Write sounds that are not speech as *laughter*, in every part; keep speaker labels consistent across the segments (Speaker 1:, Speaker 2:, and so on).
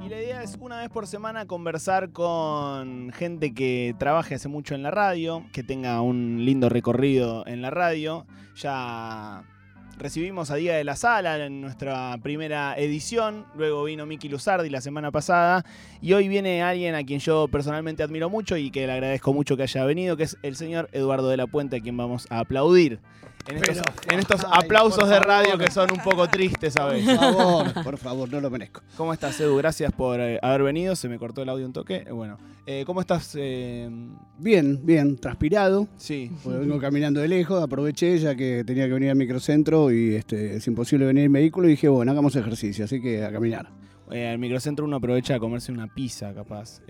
Speaker 1: Y la idea es una vez por semana conversar con gente que trabaje hace mucho en la radio, que tenga un lindo recorrido en la radio. Ya recibimos a Día de la Sala en nuestra primera edición, luego vino Miki Luzardi la semana pasada y hoy viene alguien a quien yo personalmente admiro mucho y que le agradezco mucho que haya venido, que es el señor Eduardo de la Puente, a quien vamos a aplaudir. En estos,
Speaker 2: Pero,
Speaker 1: en estos
Speaker 2: ay,
Speaker 1: aplausos de radio
Speaker 2: favor.
Speaker 1: que son un poco tristes a veces.
Speaker 2: Por favor, por favor, no lo merezco.
Speaker 1: ¿Cómo estás, Edu? Gracias por eh, haber venido. Se me cortó el audio un toque. Eh, Bueno, eh, ¿cómo estás? eh,
Speaker 2: Bien, bien, transpirado.
Speaker 1: sí.
Speaker 2: porque vengo caminando de lejos, aproveché ya que tenía que venir al microcentro y este, es imposible venir en vehículo y dije, bueno, hagamos ejercicio, así que a caminar.
Speaker 1: Al microcentro uno aprovecha a comerse una pizza, capaz.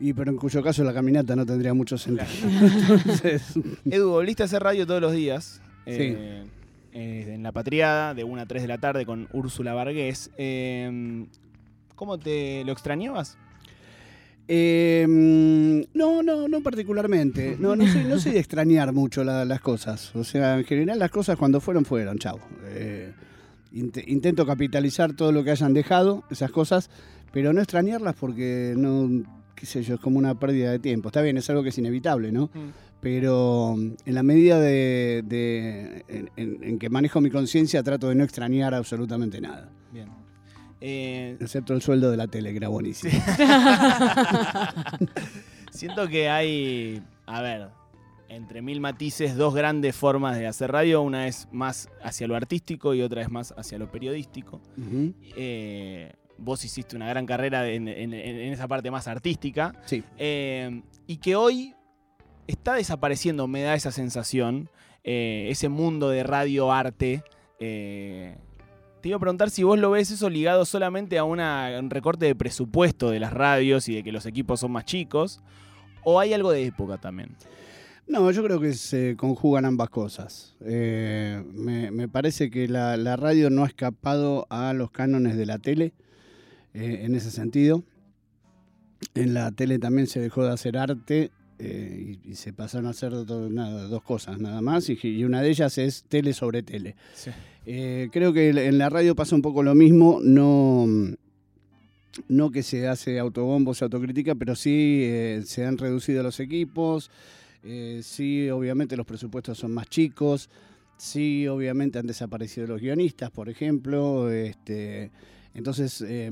Speaker 2: Y pero en cuyo caso la caminata no tendría mucho sentido. *laughs* Entonces, *laughs*
Speaker 1: Edu, volviste a hacer radio todos los días. eh, eh, en La Patriada, de 1 a 3 de la tarde, con Úrsula Vargués. Eh, ¿Cómo te lo extrañabas?
Speaker 2: eh, no, no, no particularmente. No, no soy, no soy de extrañar mucho la- las cosas. O sea, en general las cosas cuando fueron, fueron, chao. Eh, int- intento capitalizar todo lo que hayan dejado, esas cosas, pero no extrañarlas porque no, qué sé yo, es como una pérdida de tiempo. Está bien, es algo que es inevitable, ¿no? pero mm, en la medida de, de- en, en- en que manejo mi conciencia trato de no extrañar absolutamente nada,
Speaker 1: Bien. Eh,
Speaker 2: excepto el sueldo de la tele, que era buenísimo. *laughs*
Speaker 1: Siento que hay, a ver, entre mil matices, dos grandes formas de hacer radio. Una es más hacia lo artístico y otra es más hacia lo periodístico. Eh, vos hiciste una gran carrera en, en- en esa parte más artística.
Speaker 2: Sí.
Speaker 1: Eh, y que hoy está desapareciendo, me da esa sensación, eh, ese mundo de radio-arte. eh, te iba a preguntar si vos lo ves eso ligado solamente a una- un recorte de presupuesto de las radios y de que los equipos son más chicos, o hay algo de época también.
Speaker 2: No, yo creo que se conjugan ambas cosas. Eh, me, me parece que la, la radio no ha escapado a los cánones de la tele eh, en ese sentido. En la tele también se dejó de hacer arte eh, y, y se pasaron a hacer do- nada, dos cosas nada más y, y una de ellas es tele sobre tele. Eh, creo que en la radio pasa un poco lo mismo, no, no que se hace autobombo, se autocrítica, pero sí eh, se han reducido los equipos, sí obviamente los presupuestos son más chicos, sí obviamente han desaparecido los guionistas, por ejemplo, este, entonces eh,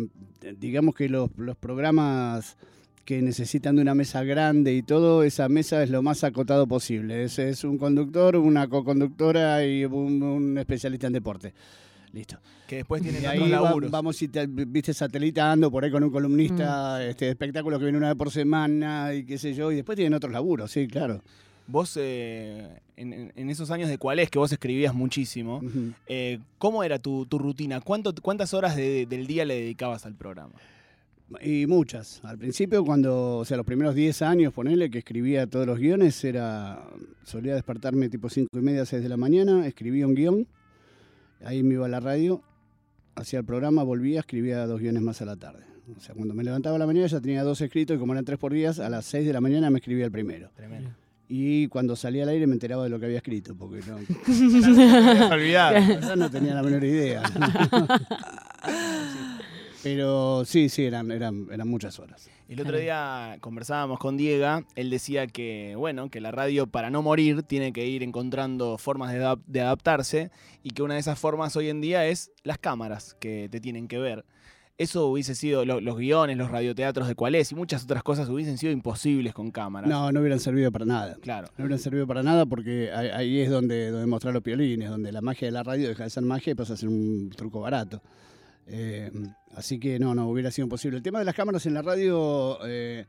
Speaker 2: digamos que los, los programas que necesitan de una mesa grande y todo, esa mesa es lo más acotado posible. Es, es un conductor, una co-conductora y un, un especialista en deporte. Listo.
Speaker 1: Que después tienen
Speaker 2: Y
Speaker 1: otros
Speaker 2: ahí va-
Speaker 1: laburos.
Speaker 2: vamos, y te- viste, satelitando por ahí con un columnista este, de espectáculos que viene una vez por semana y qué sé yo, y después tienen otros laburos, sí, claro.
Speaker 1: Vos, eh, en, en- esos años de cuál es que vos escribías muchísimo,
Speaker 2: Ujú.
Speaker 1: eh, ¿cómo era tu, tu rutina? ¿Cuánto, ¿Cuántas horas de- del día le dedicabas al programa?
Speaker 2: Y muchas. Al principio, cuando, o sea, los primeros 10 años, ponele, que escribía todos los guiones, era solía despertarme tipo 5 y media, 6 de la mañana, escribía un guion, ahí me iba a la radio, hacía el programa, volvía, escribía dos guiones más a la tarde. O sea, cuando me levantaba a la mañana ya tenía dos escritos y como eran tres por días, a las 6 de la mañana me escribía el primero.
Speaker 1: Tremendo.
Speaker 2: Y cuando salía al aire me enteraba de lo que había escrito, porque no, *laughs*
Speaker 1: Olvidar.
Speaker 2: no tenía la menor idea. *laughs* Pero sí, sí, eran, eran, eran muchas horas.
Speaker 1: El otro día conversábamos con Diego, él decía que, bueno, que la radio para no morir tiene que ir encontrando formas de, adap- de adaptarse y que una de esas formas hoy en día es las cámaras que te tienen que ver. Eso hubiese sido, lo- los guiones, los radioteatros de cuál es y muchas otras cosas hubiesen sido imposibles con cámaras.
Speaker 2: No, no hubieran servido para nada.
Speaker 1: Claro.
Speaker 2: No hubieran servido para nada porque ahí, ahí es donde, donde mostrar los piolines, donde la magia de la radio deja de ser magia y pasa a ser un truco barato. Eh, así que no, no, hubiera sido imposible. El tema de las cámaras en la radio, eh,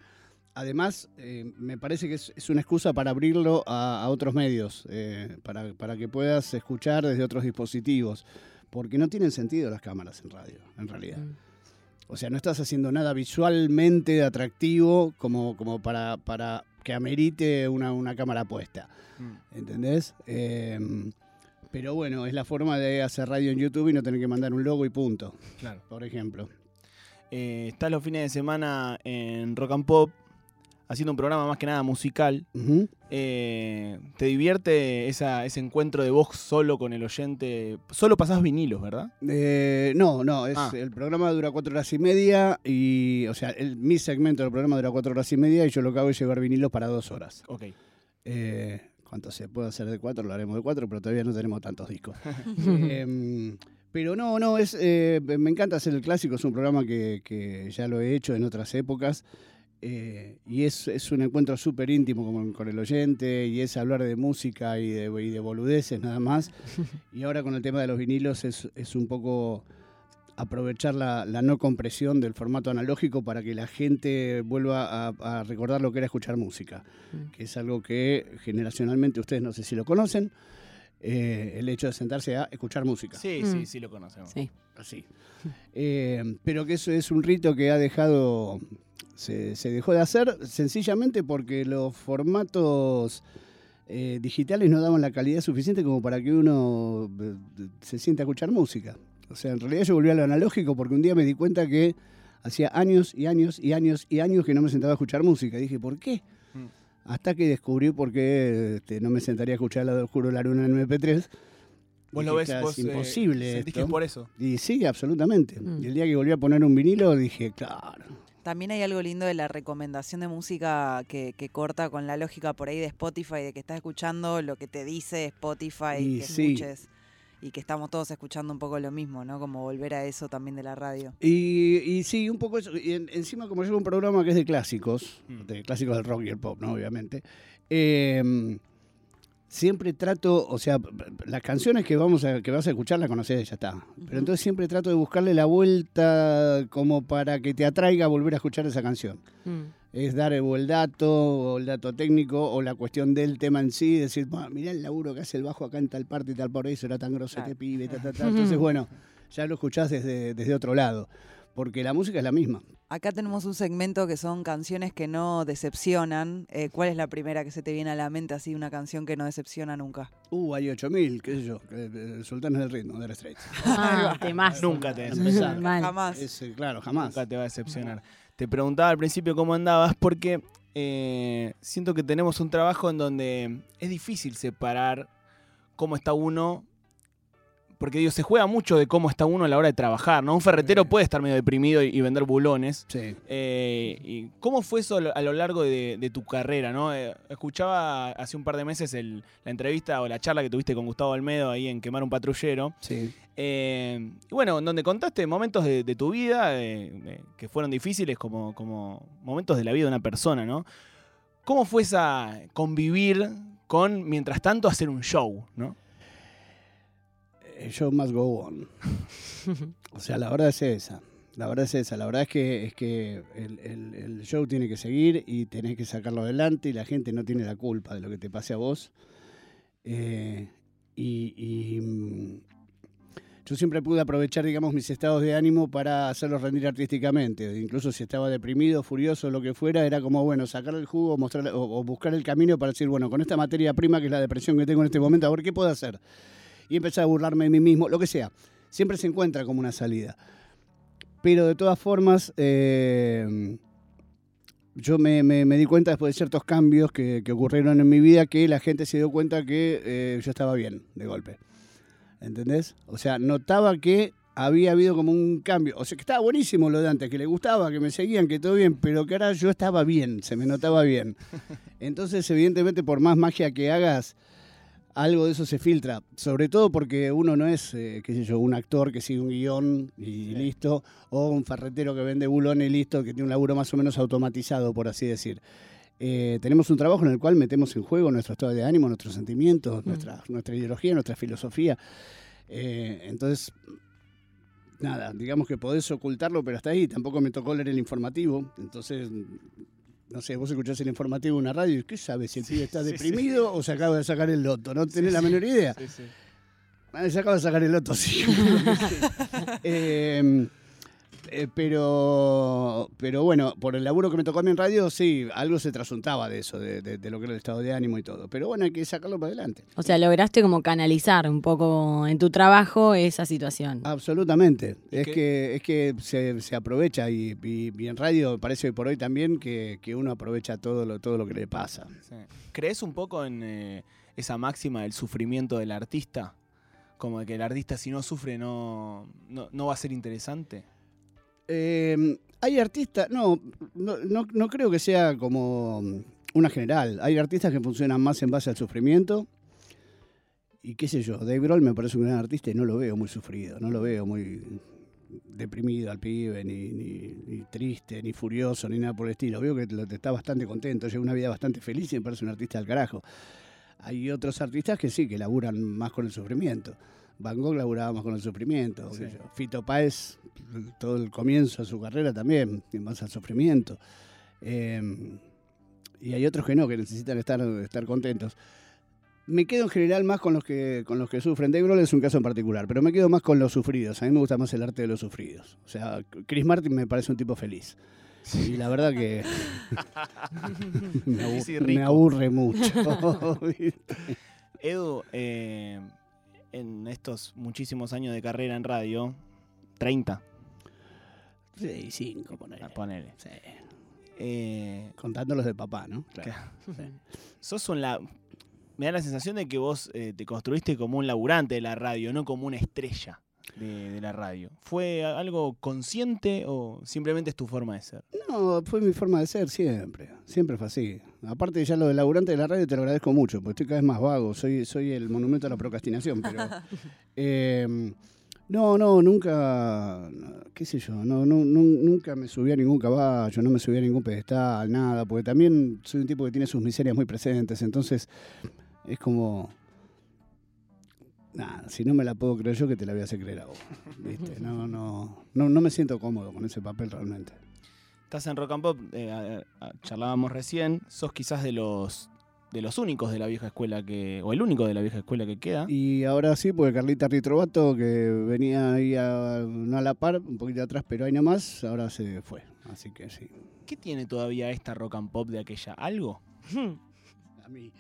Speaker 2: además, eh, me parece que es, es una excusa para abrirlo a, a otros medios, eh, para, para que puedas escuchar desde otros dispositivos, porque no tienen sentido las cámaras en radio, en realidad. O sea, no estás haciendo nada visualmente atractivo como, como para, para que amerite una, una cámara puesta. ¿Entendés? Eh, pero bueno, es la forma de hacer radio en YouTube y no tener que mandar un logo y punto,
Speaker 1: Claro.
Speaker 2: por ejemplo.
Speaker 1: Eh, estás los fines de semana en Rock and Pop haciendo un programa más que nada musical. Eh, ¿Te divierte esa- ese encuentro de vos solo con el oyente? Solo pasás vinilos, ¿verdad?
Speaker 2: Eh, no, no, es,
Speaker 1: Ah.
Speaker 2: el programa dura cuatro horas y media y, o sea, el- mi segmento del programa dura cuatro horas y media y yo lo que hago es llevar vinilos para dos horas.
Speaker 1: Ok.
Speaker 2: Eh, ¿Cuánto se puede hacer de cuatro? Lo haremos de cuatro, pero todavía no tenemos tantos discos. *laughs* *laughs* Em, pero no, no, es, eh, me encanta hacer el clásico, es un programa que, que ya lo he hecho en otras épocas. Eh, y es, es un encuentro súper íntimo con, con el oyente y es hablar de música y de, y de boludeces nada más. *laughs* Y ahora con el tema de los vinilos es, es un poco aprovechar la, la no compresión del formato analógico para que la gente vuelva a, a recordar lo que era escuchar música,
Speaker 3: Mm.
Speaker 2: que es algo que generacionalmente ustedes no sé si lo conocen, eh, el hecho de sentarse a escuchar música.
Speaker 1: Sí,
Speaker 3: Mm.
Speaker 1: sí, sí lo conocemos.
Speaker 3: Sí.
Speaker 2: Así. Eh, pero que eso es un rito que ha dejado, se, se dejó de hacer sencillamente porque los formatos eh, digitales no daban la calidad suficiente como para que uno eh, se sienta a escuchar música. O sea, en realidad yo volví a lo analógico porque un día me di cuenta que hacía años y años y años y años que no me sentaba a escuchar música. Y dije, ¿por qué?
Speaker 1: Mm.
Speaker 2: Hasta que descubrí por qué este, no me sentaría a escuchar la Juro la Luna en MP3.
Speaker 1: Vos lo ves,
Speaker 2: "Claro,
Speaker 1: vos
Speaker 2: es
Speaker 1: eh,
Speaker 2: imposible
Speaker 1: sentís que
Speaker 2: esto".
Speaker 1: es por eso.
Speaker 2: Y sí, absolutamente.
Speaker 3: Mm.
Speaker 2: Y el día que volví a poner un vinilo dije, claro.
Speaker 4: También hay algo lindo de la recomendación de música que, que corta con la lógica por ahí de Spotify, de que estás escuchando lo que te dice Spotify,
Speaker 2: Y
Speaker 4: que
Speaker 2: sí.
Speaker 4: escuches. Y que estamos todos escuchando un poco lo mismo, ¿no? Como volver a eso también de la radio.
Speaker 2: Y, y sí, un poco eso. Y en- encima, como yo hago un programa que es de clásicos,
Speaker 1: Mm.
Speaker 2: de clásicos del rock y el pop, ¿no? Obviamente. eh, siempre trato, o sea, las canciones que vamos a, que vas a escuchar las conoces, ya está. Pero entonces siempre trato de buscarle la vuelta como para que te atraiga a volver a escuchar esa canción.
Speaker 3: Mm.
Speaker 2: es dar el dato, o el dato técnico, o la cuestión del tema en sí, decir, "Bah, mirá el laburo que hace el bajo acá en tal parte y tal por eso, era tan grosso
Speaker 4: Claro.
Speaker 2: este pibe, ta, ta, ta". *laughs* Entonces, bueno, ya lo escuchás desde, desde otro lado, porque la música es la misma.
Speaker 4: Acá tenemos un segmento que son canciones que no decepcionan. Eh, ¿Cuál es la primera que se te viene a la mente así, una canción que no decepciona nunca?
Speaker 2: Uh, hay 8000, qué sé yo, eh, eh, Sultanes del Ritmo, de Dire Straits. *laughs*
Speaker 3: Ah.
Speaker 1: Nunca te decepciona.
Speaker 4: Jamás.
Speaker 2: Es, claro, jamás.
Speaker 1: Nunca te va a decepcionar. Te preguntaba al principio cómo andabas porque eh, siento que tenemos un trabajo en donde es difícil separar cómo está uno. Porque digo, se juega mucho de cómo está uno a la hora de trabajar, ¿no? Un ferretero puede estar medio deprimido y, y vender bulones.
Speaker 2: Sí.
Speaker 1: Eh, y ¿Cómo fue eso a lo- largo de, de tu carrera? ¿no? Eh, escuchaba hace un par de meses el- la entrevista o la charla que tuviste con Gustavo Almedo ahí en Quemar un Patrullero.
Speaker 2: Sí.
Speaker 1: Eh, y bueno, en donde contaste momentos de, de tu vida que fueron difíciles, como, como momentos de la vida de una persona, ¿no? ¿Cómo fue esa convivir con, mientras tanto, hacer un show, ¿no?
Speaker 2: El show must go on. *laughs* O sea, la verdad es esa. La verdad es esa. La verdad es que, es que el, el- el show tiene que seguir y tenés que sacarlo adelante y la gente no tiene la culpa de lo que te pase a vos. Eh, y y, mm, yo siempre pude aprovechar, digamos, mis estados de ánimo para hacerlos rendir artísticamente. Incluso si estaba deprimido, furioso, lo que fuera, era como, bueno, sacar el jugo mostrar, o, o buscar el camino para decir, bueno, con esta materia prima que es la depresión que tengo en este momento, a ver qué puedo hacer. Y empezar a burlarme de mí mismo, lo que sea. Siempre se encuentra como una salida. Pero de todas formas, eh, yo me, me- me di cuenta después de ciertos cambios que, que ocurrieron en mi vida que la gente se dio cuenta que eh, yo estaba bien de golpe. ¿Entendés? O sea, notaba que había habido como un cambio. O sea, que estaba buenísimo lo de antes, que le gustaba, que me seguían, que todo bien, pero que ahora yo estaba bien, se me notaba bien. *laughs* Entonces, evidentemente, por más magia que hagas, algo de eso se filtra. Sobre todo porque uno no es, eh, qué sé yo, un actor que sigue un guion y listo, o un ferretero que vende bulones y listo, que tiene un laburo más o menos automatizado, por así decir. Eh, tenemos un trabajo en el cual metemos en juego nuestro estado de ánimo, nuestros sentimientos,
Speaker 3: Mm.
Speaker 2: nuestra, nuestra ideología, nuestra filosofía. Eh, entonces, nada, digamos que podés ocultarlo, pero hasta ahí. Tampoco me tocó leer el informativo. Entonces, no sé, vos escuchás el informativo en una radio y ¿qué sabes si el pibe está
Speaker 1: sí, sí.
Speaker 2: deprimido o se acaba de sacar el loto? No tenés la menor idea.
Speaker 1: Sí, sí.
Speaker 2: Ah, se acaba de sacar el loto, sí. *laughs* *laughs* Eh, Eh, pero, pero bueno, por el laburo que me tocó a mí en radio, sí, algo se trasuntaba de eso, de, de- de lo que era el estado de ánimo y todo. Pero bueno, hay que sacarlo para adelante.
Speaker 3: O sea, lograste como canalizar un poco en tu trabajo esa situación.
Speaker 2: Absolutamente. Es
Speaker 1: qué-
Speaker 2: que, es que se, se aprovecha y, y- y en radio parece hoy por hoy también que, que uno aprovecha todo lo, todo lo que le pasa.
Speaker 1: Sí. ¿Crees un poco en eh, esa máxima del sufrimiento del artista? Como de que el artista si no sufre no, no, no va a ser interesante.
Speaker 2: Eh, hay artistas, no, no, no, creo que sea como una general. Hay artistas que funcionan más en base al sufrimiento. Y qué sé yo, Dave Grohl me parece un gran artista y no lo veo muy sufrido, no lo veo muy deprimido al pibe, ni, triste, ni furioso, ni nada por el estilo. Veo que está bastante contento, lleva una vida bastante feliz y me parece un artista del carajo. Hay otros artistas que sí, que laburan más con el sufrimiento. Van Gogh laburaba más con el sufrimiento. yo. Fito Páez, todo el comienzo de su carrera también, en base al sufrimiento. Eh, y hay otros que no, que necesitan estar, estar contentos. Me quedo en general más con los que con los que sufren. Dave Grohl es un caso en particular, pero me quedo más con los sufridos. A mí me gusta más el arte de los sufridos. O sea, Chris Martin me parece un tipo feliz. Y la verdad que *laughs* me, aburre mucho. *laughs*
Speaker 1: Edu, eh, en estos muchísimos años de carrera en radio, 30,
Speaker 2: sí, cinco, ponele.
Speaker 1: a ponele.
Speaker 2: Sí.
Speaker 1: Eh,
Speaker 2: Contando los de papá, ¿no?
Speaker 1: Claro. *laughs* sos un la... Me da la sensación de que vos eh, te construiste como un laburante de la radio, no como una estrella de, de la radio. ¿Fue algo consciente o simplemente es tu forma de ser?
Speaker 2: No, fue mi forma de ser siempre. Siempre fue así. Aparte ya lo del laburante de la radio te lo agradezco mucho, porque estoy cada vez más vago. Soy, soy el monumento a la procrastinación, pero... *laughs* eh, no, no, nunca, qué sé yo, no, no, nu- nunca me subí a ningún caballo, no me subí a ningún pedestal, nada, porque también soy un tipo que tiene sus miserias muy presentes, entonces es como, nada, si no me la puedo creer yo, que te la voy a hacer creer a vos, ¿viste? *laughs* No, no, no, no me siento cómodo con ese papel realmente.
Speaker 1: Estás en Rock and Pop, eh, a- a- charlábamos recién, sos quizás de los de los únicos de la vieja escuela que, o el único de la vieja escuela que queda.
Speaker 2: Y ahora sí, porque Carlita Ritrovato, que venía ahí a, no a la par, un poquito atrás, pero ahí nomás, ahora se fue. Así que sí.
Speaker 1: ¿Qué tiene todavía esta Rock and Pop de aquella? ¿Algo?
Speaker 2: A mí.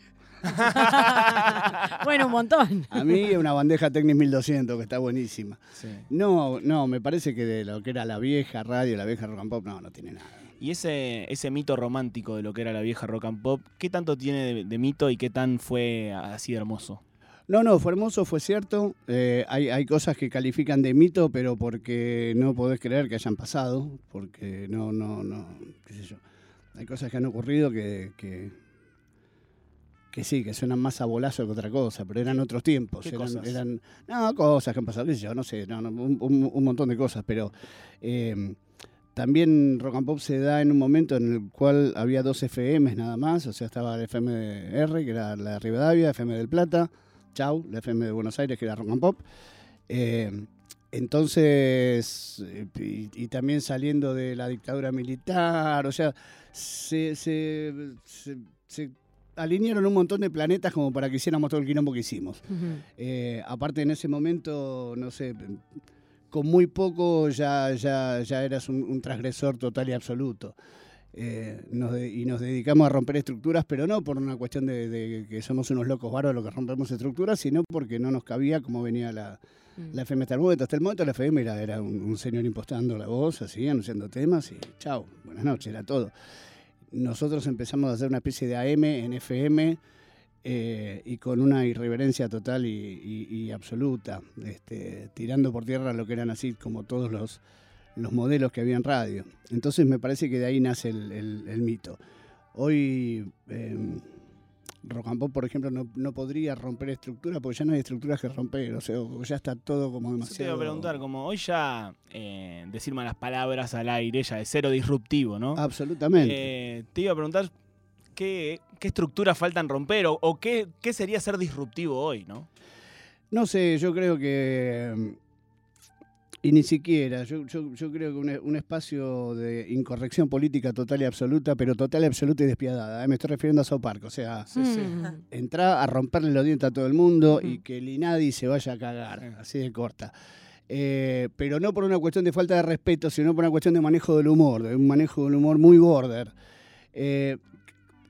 Speaker 2: *laughs*
Speaker 3: bueno, un montón.
Speaker 2: A mí una bandeja Technics 1200 que está buenísima.
Speaker 1: Sí.
Speaker 2: No, no, me parece que de lo que era la vieja radio, la vieja rock and pop, no, no tiene nada.
Speaker 1: Y ese, ese mito romántico de lo que era la vieja Rock and Pop, ¿qué tanto tiene de, de mito y qué tan fue así de hermoso?
Speaker 2: No, no, fue hermoso, fue cierto. Eh, hay, hay cosas que califican de mito, pero porque no podés creer que hayan pasado, porque no, no, no, qué sé yo. Hay cosas que han ocurrido que, que, que sí, que suenan más a bolazo que otra cosa, pero eran otros tiempos.
Speaker 1: ¿Qué
Speaker 2: eran,
Speaker 1: cosas?
Speaker 2: eran- no, cosas que han pasado, qué sé yo, no sé, no, no, un, un- montón de cosas, pero eh, también Rock and Pop se da en un momento en el cual había dos FMs nada más, o sea, estaba la FM de R, que era la de Rivadavia, FM del Plata, Chau, la FM de Buenos Aires, que era Rock and Pop. Eh, entonces, y, y también saliendo de la dictadura militar, o sea, se, se- se- se alinearon un montón de planetas como para que hiciéramos todo el quilombo que hicimos. Eh, aparte, en ese momento, no sé, con muy poco ya, ya, ya eras un, un transgresor total y absoluto. Eh, nos de- y nos dedicamos a romper estructuras, pero no por una cuestión de, de que somos unos locos varos los que rompemos estructuras, sino porque no nos cabía como venía la, la FM hasta el momento. Hasta el momento la FM era, era un, un señor impostando la voz, así, anunciando temas y chao, buenas noches, era todo. Nosotros empezamos a hacer una especie de AM en FM eh, y con una irreverencia total y, absoluta, este, tirando por tierra lo que eran así como todos los, los modelos que había en radio. Entonces me parece que de ahí nace el, mito. Hoy eh, Rock and Pop, por ejemplo, no, no podría romper estructuras porque ya no hay estructuras que romper, o sea, ya está todo como
Speaker 1: Yo te
Speaker 2: demasiado...
Speaker 1: iba a preguntar, como hoy ya eh, decir malas palabras al aire ya es cero disruptivo, ¿no?
Speaker 2: Absolutamente.
Speaker 1: Eh, te iba a preguntar qué, qué estructuras faltan romper o, o qué, qué sería ser disruptivo hoy, ¿no?
Speaker 2: No sé, yo creo que. Y ni siquiera, yo, yo, yo creo que un, un espacio de incorrección política total y absoluta, pero total y absoluta y despiadada. ¿eh? Me estoy refiriendo a South Park, o sea,
Speaker 3: Mm.
Speaker 2: entrar a romperle los dientes a todo el mundo y que el INADI se vaya a cagar, así de corta. eh, pero no por una cuestión de falta de respeto, sino por una cuestión de manejo del humor, de un manejo del humor muy border. Eh,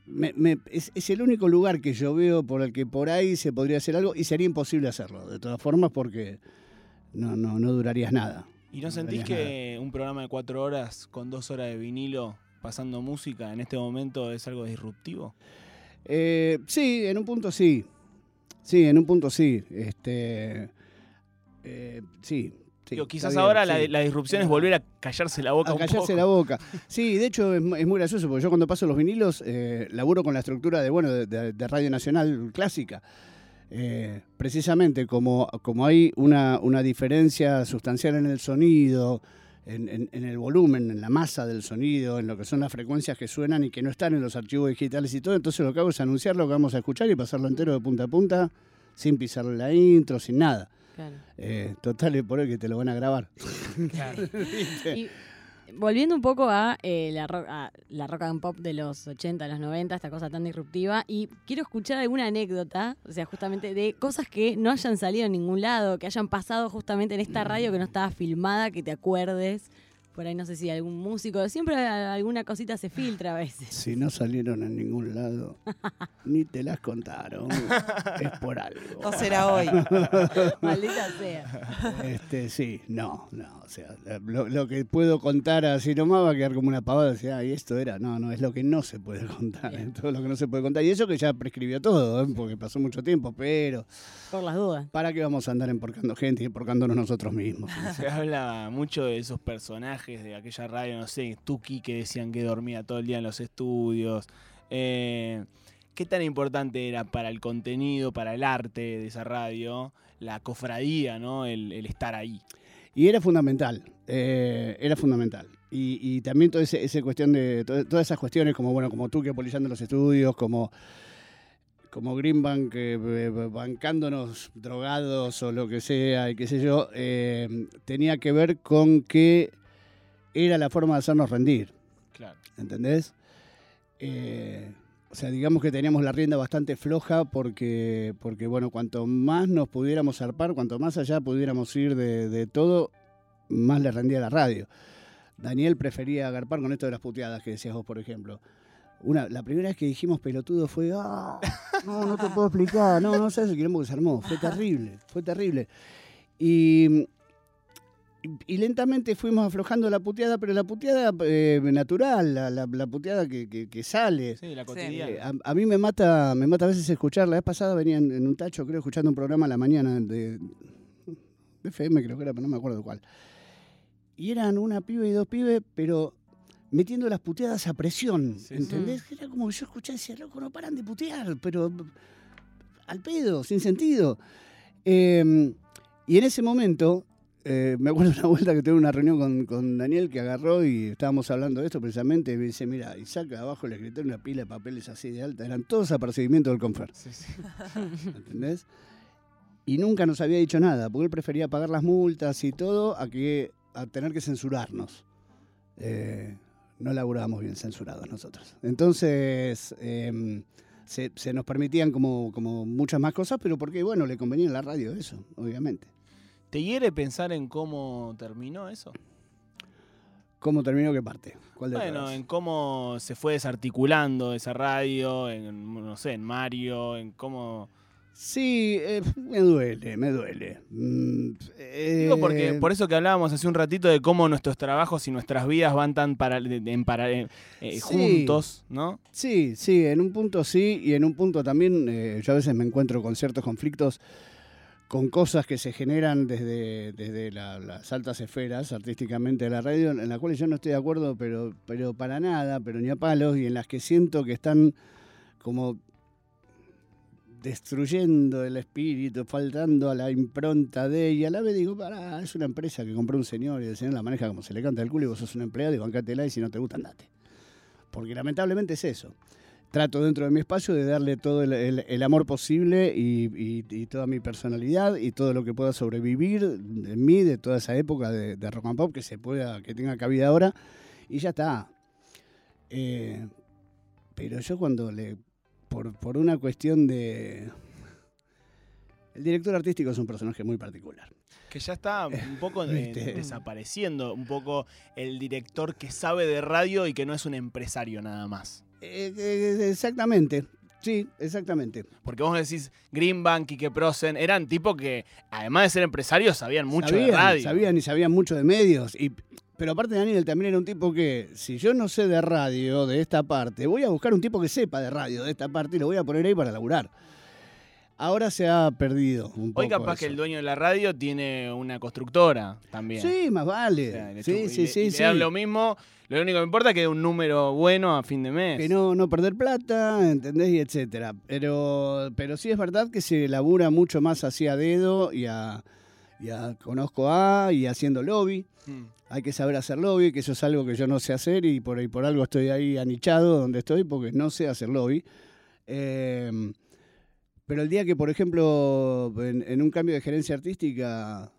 Speaker 2: me- me- es, es el único lugar que yo veo por el que por ahí se podría hacer algo y sería imposible hacerlo, de todas formas, porque no, no, no durarías nada.
Speaker 1: ¿Y no sentís que un programa de cuatro horas con dos horas de vinilo pasando música en este momento es algo disruptivo?
Speaker 2: Eh, sí, en un punto sí. Sí, en un punto sí. Este, eh, sí. sí,
Speaker 1: Digo, quizás
Speaker 2: bien,
Speaker 1: ahora
Speaker 2: sí.
Speaker 1: la, la disrupción es volver a callarse la boca
Speaker 2: a
Speaker 1: un
Speaker 2: callarse
Speaker 1: poco.
Speaker 2: la boca. *laughs* Sí, de hecho es, mu- es muy gracioso, porque yo cuando paso los vinilos eh, laburo con la estructura de, bueno, de Radio Nacional clásica. Eh, precisamente como, como hay una, una diferencia sustancial en el sonido, en, en- en el volumen, en la masa del sonido, en lo que son las frecuencias que suenan y que no están en los archivos digitales y todo, entonces lo que hago es anunciar lo que vamos a escuchar y pasarlo entero de punta a punta, sin pisarle la intro, sin nada.
Speaker 3: Claro.
Speaker 2: Eh, total, es por el que te lo van a grabar. *laughs*
Speaker 3: Y volviendo un poco a, eh, la rock, a la rock and pop de los 80, los 90, esta cosa tan disruptiva, y quiero escuchar alguna anécdota, o sea, justamente de cosas que no hayan salido en ningún lado, que hayan pasado justamente en esta radio que no estaba filmada, que te acuerdes. Por ahí no sé si algún músico, siempre alguna cosita se filtra a veces.
Speaker 2: Si no salieron en ningún lado, *laughs* ni te las contaron. Es por algo.
Speaker 4: No será hoy. *laughs*
Speaker 3: Maldita *laughs* sea.
Speaker 2: Este, sí, no, no. O sea, lo, lo que puedo contar así nomás va a quedar como una pavada. Decir, ah, y esto era. No, no, es lo que no se puede contar. Es todo lo que no se puede contar. Y eso que ya prescribió todo, ¿eh? porque pasó mucho tiempo. Pero,
Speaker 3: Por las dudas.
Speaker 2: ¿para qué vamos a andar emporcando gente y emporcándonos nosotros mismos?
Speaker 1: Se habla mucho de esos personajes de aquella radio, no sé, Tuki que decían que dormía todo el día en los estudios. Eh, ¿Qué tan importante era para el contenido, para el arte de esa radio, la cofradía, ¿no? El, estar ahí.
Speaker 2: Y era fundamental, eh, era fundamental. Y, también toda esa ese cuestión de to- todas esas cuestiones como bueno como tú que apoyando los estudios, como como Greenbank eh, bancándonos drogados o lo que sea y qué sé yo, eh, tenía que ver con que era la forma de hacernos rendir.
Speaker 1: Claro.
Speaker 2: ¿entendés? Eh, o sea, digamos que teníamos la rienda bastante floja porque, porque bueno, cuanto más nos pudiéramos zarpar, cuanto más allá pudiéramos ir de, de todo, más le rendía la radio. Daniel prefería agarpar con esto de las puteadas que decías vos, por ejemplo. Una, la primera vez que dijimos pelotudo fue, "Ah, no, no te puedo explicar, no, no sabes el quilombo que se armó, fue terrible, fue terrible. Y, y lentamente fuimos aflojando la puteada, pero la puteada eh, natural, la, la- la puteada que, que- que sale.
Speaker 1: Sí, la
Speaker 4: Sí.
Speaker 1: cotidiana.
Speaker 2: Eh, a, a mí me mata, me mata a veces escuchar. La vez pasada venía en, en un tacho, creo, escuchando un programa a la mañana de, de FM, creo que era, pero no me acuerdo cuál. Y eran una pibe y dos pibes, pero metiendo las puteadas a presión,
Speaker 1: Sí, sí.
Speaker 2: ¿entendés? Era como que yo escuchaba y decía, loco, no paran de putear, pero al pedo, sin sentido. Eh, y en ese momento, eh, me acuerdo una vuelta que tuve una reunión con, con Daniel que agarró y estábamos hablando de esto precisamente. Y me dice: Mira, y saca abajo el escritorio una pila de papeles así de alta. Eran todos apercibimientos del Confer.
Speaker 1: Sí, sí. *laughs*
Speaker 2: ¿Entendés? Y nunca nos había dicho nada, porque él prefería pagar las multas y todo a que a tener que censurarnos. Eh, no laburábamos bien censurados nosotros. Entonces, eh, se, se nos permitían como, como muchas más cosas, pero porque, bueno, le convenía en la radio eso, obviamente.
Speaker 1: ¿Te hiere pensar en cómo terminó eso?
Speaker 2: ¿Cómo terminó qué parte? ¿Cuál de
Speaker 1: Bueno,
Speaker 2: todas?
Speaker 1: en cómo se fue desarticulando esa radio, en, no sé, en Mario, en cómo...
Speaker 2: Sí, eh, me duele, me duele. Mm,
Speaker 1: Digo porque
Speaker 2: eh,
Speaker 1: por eso que hablábamos hace un ratito de cómo nuestros trabajos y nuestras vidas van tan para, en para- eh, eh,
Speaker 2: Sí.
Speaker 1: juntos, ¿no?
Speaker 2: Sí, sí, en un punto sí y en un punto también eh, yo a veces me encuentro con ciertos conflictos con cosas que se generan desde, desde la- las altas esferas artísticamente de la radio, en las cuales yo no estoy de acuerdo, pero, pero para nada, pero ni a palos, y en las que siento que están como destruyendo el espíritu, faltando a la impronta de ella. La vez digo, pará, es una empresa que compró un señor y el señor la maneja como se le canta el culo y vos sos un empleado y bancátela y si no te gusta, andate. Porque lamentablemente es eso. Trato dentro de mi espacio de darle todo el, el- el amor posible y, y- y toda mi personalidad y todo lo que pueda sobrevivir de mí, de toda esa época de, de rock and pop que se pueda, que tenga cabida ahora. Y ya está. Eh, pero yo cuando le, por, por una cuestión de... El director artístico es un personaje muy particular.
Speaker 1: Que ya está un poco eh,
Speaker 2: ¿Viste?
Speaker 1: desapareciendo, un poco el director que sabe de radio y que no es un empresario nada más.
Speaker 2: Eh, eh, exactamente, sí, exactamente.
Speaker 1: Porque vos decís, Greenbank, Kike Prosen, eran tipos que, además de ser empresarios, sabían mucho de radio.
Speaker 2: Sabían y sabían mucho de medios. Y, pero aparte Daniel también era un tipo que, si yo no sé de radio, de esta parte, voy a buscar un tipo que sepa de radio, de esta parte, y lo voy a poner ahí para laburar. Ahora se ha perdido un poco
Speaker 1: Hoy capaz
Speaker 2: eso.
Speaker 1: que el dueño de la radio tiene una constructora también.
Speaker 2: Sí, más
Speaker 1: O
Speaker 2: vale.
Speaker 1: sea, le
Speaker 2: sí,
Speaker 1: y
Speaker 2: sí,
Speaker 1: le-
Speaker 2: sí,
Speaker 1: le
Speaker 2: sí.
Speaker 1: dan lo mismo. Lo único que me importa es que dé un número bueno a fin de mes.
Speaker 2: Que no, no perder plata, ¿entendés? Y etcétera. Pero, pero sí es verdad que se labura mucho más hacia dedo y a, y a conozco a y haciendo lobby.
Speaker 1: Mm.
Speaker 2: Hay que saber hacer lobby, que eso es algo que yo no sé hacer y por, ahí por algo estoy ahí anichado donde estoy porque no sé hacer lobby. Eh, pero el día que, por ejemplo, en, en un cambio de gerencia artística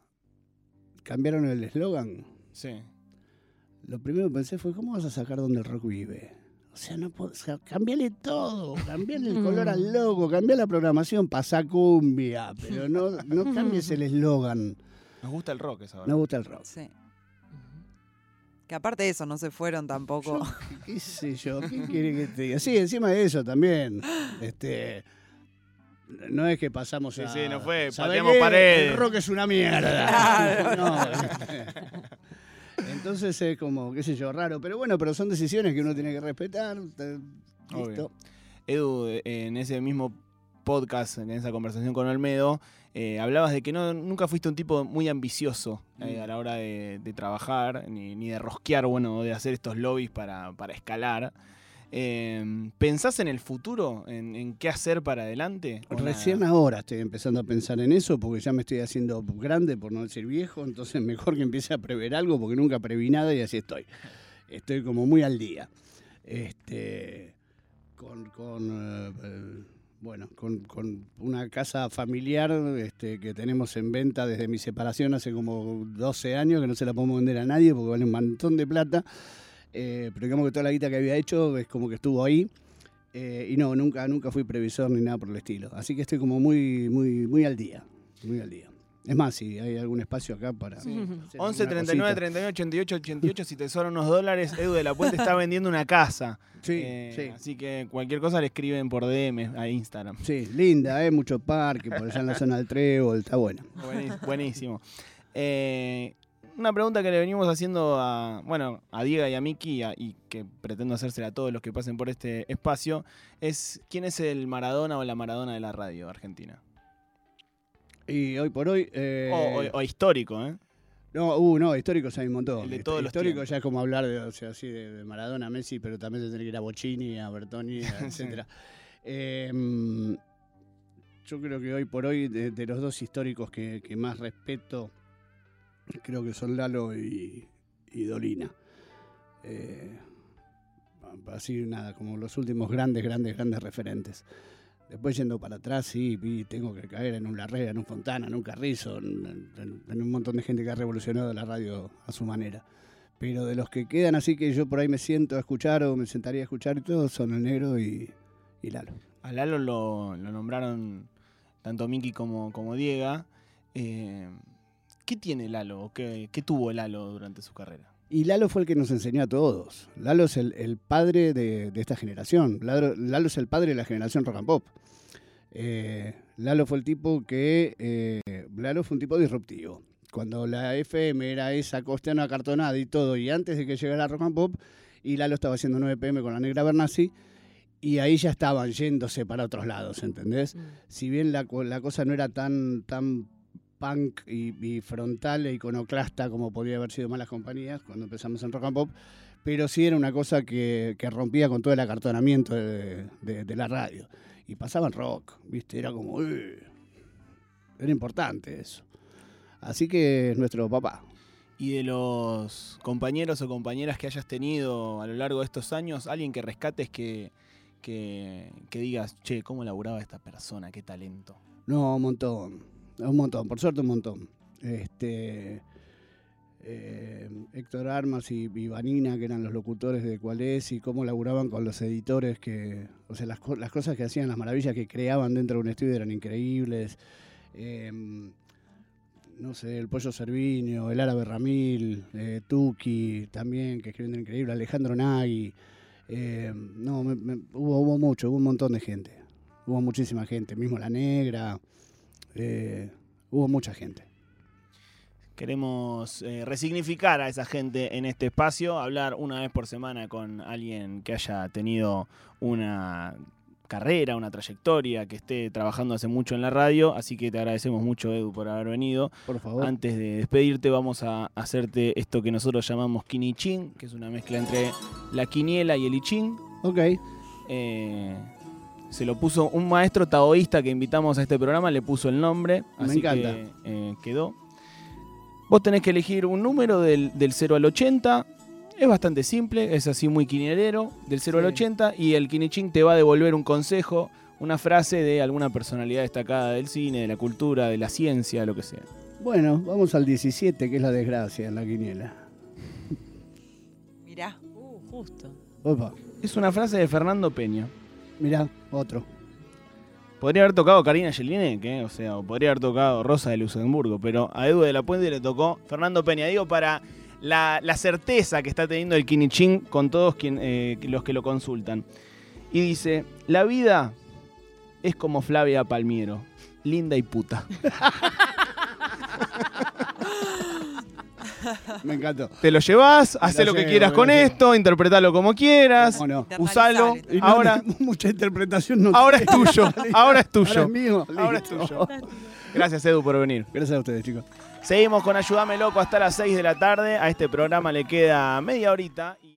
Speaker 2: cambiaron el eslogan,
Speaker 1: Sí.
Speaker 2: lo primero que pensé fue, ¿cómo vas a sacar donde el rock vive? O sea, no puedo, o sea, cambiale todo, cambiale el color al *laughs* logo, cambiar la programación, pasa cumbia, pero no, no cambies el eslogan.
Speaker 1: Nos gusta el rock esa verdad.
Speaker 2: gusta el rock.
Speaker 4: Sí. Que aparte de eso, no se fueron tampoco.
Speaker 2: ¿Qué sé yo? ¿Qué quiere que te diga? Sí, encima de eso también. Este. No es que pasamos
Speaker 1: Sí,
Speaker 2: a...
Speaker 1: sí, no fue,
Speaker 2: ¿sabe
Speaker 1: pateamos paredes.
Speaker 2: El rock es una mierda. *laughs* No, *laughs* Entonces es como, qué sé yo, raro. Pero bueno, pero son decisiones que uno tiene que respetar. Listo.
Speaker 1: Edu, en ese mismo podcast, en esa conversación con Olmedo, eh, hablabas de que no, nunca fuiste un tipo muy ambicioso eh,
Speaker 2: Mm.
Speaker 1: a la hora de, de trabajar, ni, ni de rosquear, bueno, de hacer estos lobbies para, para escalar. Eh, ¿Pensás en el futuro? ¿En, en qué hacer para adelante? ¿O
Speaker 2: Recién
Speaker 1: nada?
Speaker 2: ahora estoy empezando a pensar en eso porque ya me estoy haciendo grande, por no decir viejo, entonces *laughs* mejor que empiece a prever algo porque nunca preví nada y así estoy. Estoy como muy al día. Este, con, con, eh, bueno, con, con una casa familiar este, que tenemos en venta desde mi separación hace como 12 años, que no se la podemos vender a nadie porque vale un montón de plata. Eh, pero digamos que toda la guita que había hecho es como que estuvo ahí. Eh, y no, nunca, nunca fui previsor ni nada por el estilo. Así que estoy como muy, muy, muy al día. Muy al día. Es más, si hay algún espacio acá para.
Speaker 1: Sí.
Speaker 2: hacer
Speaker 1: 11
Speaker 2: alguna
Speaker 1: 39
Speaker 2: cosita.
Speaker 1: 39 88 88 si te sobran unos dólares Edu de la Puente está vendiendo una casa
Speaker 2: Sí,
Speaker 1: Eh,
Speaker 2: sí.
Speaker 1: así que cualquier cosa le escriben por DM a Instagram
Speaker 2: Sí, linda, ¿eh? Mucho parque, por allá en la zona del Trébol, está bueno.
Speaker 1: Buenis- buenísimo Eh, una pregunta que le venimos haciendo a bueno a Diego y a Miki y, a- y que pretendo hacérsela a todos los que pasen por este espacio es quién es el Maradona o la Maradona de la radio argentina
Speaker 2: Y hoy por hoy. eh,
Speaker 1: o, o- o histórico ¿eh?
Speaker 2: No, uh, no, históricos hay un montón.
Speaker 1: El de todos los
Speaker 2: Histórico
Speaker 1: tiempos.
Speaker 2: ya es como hablar de, o sea, así de, Maradona, Messi, pero también de tener que ir a Bocini, a Bertoni, *laughs* etcétera. Eh, mm, yo creo que hoy por hoy, de, de los dos históricos que, que más respeto, creo que son Lalo y, Dolina. Eh, así nada, como los últimos grandes, grandes, grandes referentes. Después yendo para atrás, sí, vi, tengo que caer en un Larrea, en un Fontana, en un Carrizo, en, un montón de gente que ha revolucionado la radio a su manera. Pero de los que quedan así que yo por ahí me siento a escuchar o me sentaría a escuchar y todo, son el negro y, y Lalo.
Speaker 1: a Lalo lo, lo nombraron tanto Miki como, como Diego Eh, ¿qué tiene Lalo? o ¿Qué, qué tuvo Lalo durante su carrera?
Speaker 2: Y Lalo fue el que nos enseñó a todos. Lalo es el, el padre de, de esta generación. Lalo, Lalo es el padre de la generación rock and pop. Eh, Lalo fue el tipo que. eh, Lalo fue un tipo disruptivo. Cuando la FM era esa costeana acartonada y todo, y antes de que llegara rock and pop, y Lalo estaba haciendo 9 pm con la negra Bernasi, y ahí ya estaban yéndose para otros lados, ¿entendés? si bien la, la cosa no era tan, tan punk y, y frontal e iconoclasta como podría haber sido Malas Compañías cuando empezamos en Rock and Pop, pero sí era una cosa que, que rompía con todo el acartonamiento de, de- de la radio. Y pasaban rock, ¿viste? Era como... "Uy". Era importante eso. Así que es nuestro papá.
Speaker 1: Y de los compañeros o compañeras que hayas tenido a lo largo de estos años, alguien que rescates que, que, que digas, che, ¿cómo laburaba esta persona? Qué talento.
Speaker 2: No, un montón. Un montón, por suerte un montón. Este. eh, Héctor Armas y, y Vanina, que eran los locutores de Cuál es, y cómo laburaban con los editores, que, o sea, las, co- las cosas que hacían, las maravillas que creaban dentro de un estudio eran increíbles. Eh, no sé, el Pollo Cerviño, el Árabe Ramil, eh, Tuki también, que escribiendo increíble, Alejandro Nagui. Eh, no, me- hubo, hubo mucho, hubo un montón de gente. Hubo muchísima gente, mismo La Negra. Eh, hubo mucha gente.
Speaker 1: Queremos eh, resignificar a esa gente en este espacio, hablar una vez por semana con alguien que haya tenido una carrera, una trayectoria, que esté trabajando hace mucho en la radio, así que te agradecemos mucho Edu por haber venido.
Speaker 2: Por favor.
Speaker 1: Antes de despedirte vamos a hacerte esto que nosotros llamamos Kinichin, que es una mezcla entre la quiniela y el ichín.
Speaker 2: Ok.
Speaker 1: Eh, se lo puso un maestro taoísta que invitamos a este programa, le puso el nombre,
Speaker 2: Me
Speaker 1: así
Speaker 2: encanta.
Speaker 1: que eh, quedó. Vos tenés que elegir un número del, del 0 al 80. Es bastante simple, es así muy quinielero, del 0 al
Speaker 2: Sí.
Speaker 1: 80, y el Kinichin te va a devolver un consejo, una frase de alguna personalidad destacada del cine, de la cultura, de la ciencia, lo que sea.
Speaker 2: Bueno, vamos al 17, que es la desgracia en la quiniela.
Speaker 4: Mirá.
Speaker 3: Uh, justo.
Speaker 2: Opa,
Speaker 1: Es una frase de Fernando Peña.
Speaker 2: Mirá, otro.
Speaker 1: Podría haber tocado Karina Jelinek, ¿eh? o sea, o podría haber tocado Rosa de Luxemburgo, pero a Edu de la Puente le tocó Fernando Peña. Digo, para la, la certeza que está teniendo el Kinichín con todos quien, eh, los que lo consultan. Y dice, la vida es como Flavia Palmiero, linda y puta. *laughs* *laughs*
Speaker 2: Me encantó.
Speaker 1: Te lo llevas, hace lo que
Speaker 2: llevo,
Speaker 1: quieras con
Speaker 2: llevo.
Speaker 1: esto, interpretalo como quieras,
Speaker 2: ¿Cómo no?
Speaker 1: usalo,
Speaker 4: Internalizalo,
Speaker 2: Y no,
Speaker 1: ahora, *laughs*
Speaker 2: mucha interpretación no
Speaker 1: ahora es *laughs* tuyo, ahora es
Speaker 2: Ahora
Speaker 1: tuyo.
Speaker 2: es mío.
Speaker 1: Ahora es tuyo. Gracias Edu por venir.
Speaker 2: Gracias a ustedes, chicos.
Speaker 1: Seguimos con Ayúdame Loco hasta las 6 de la tarde. A este programa le queda media horita. y-